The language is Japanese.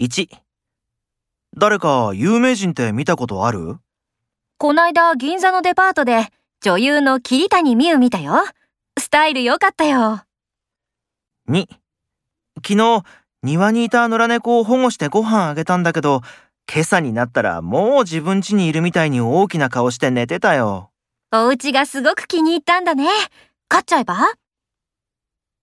1誰か有名人って見たことある？こないだ銀座のデパートで女優の桐谷美優見たよ。スタイル良かったよ。2昨日庭にいた野良猫を保護してご飯あげたんだけど今朝になったらもう自分家にいるみたいに大きな顔して寝てたよ。お家がすごく気に入ったんだね。飼っちゃえば？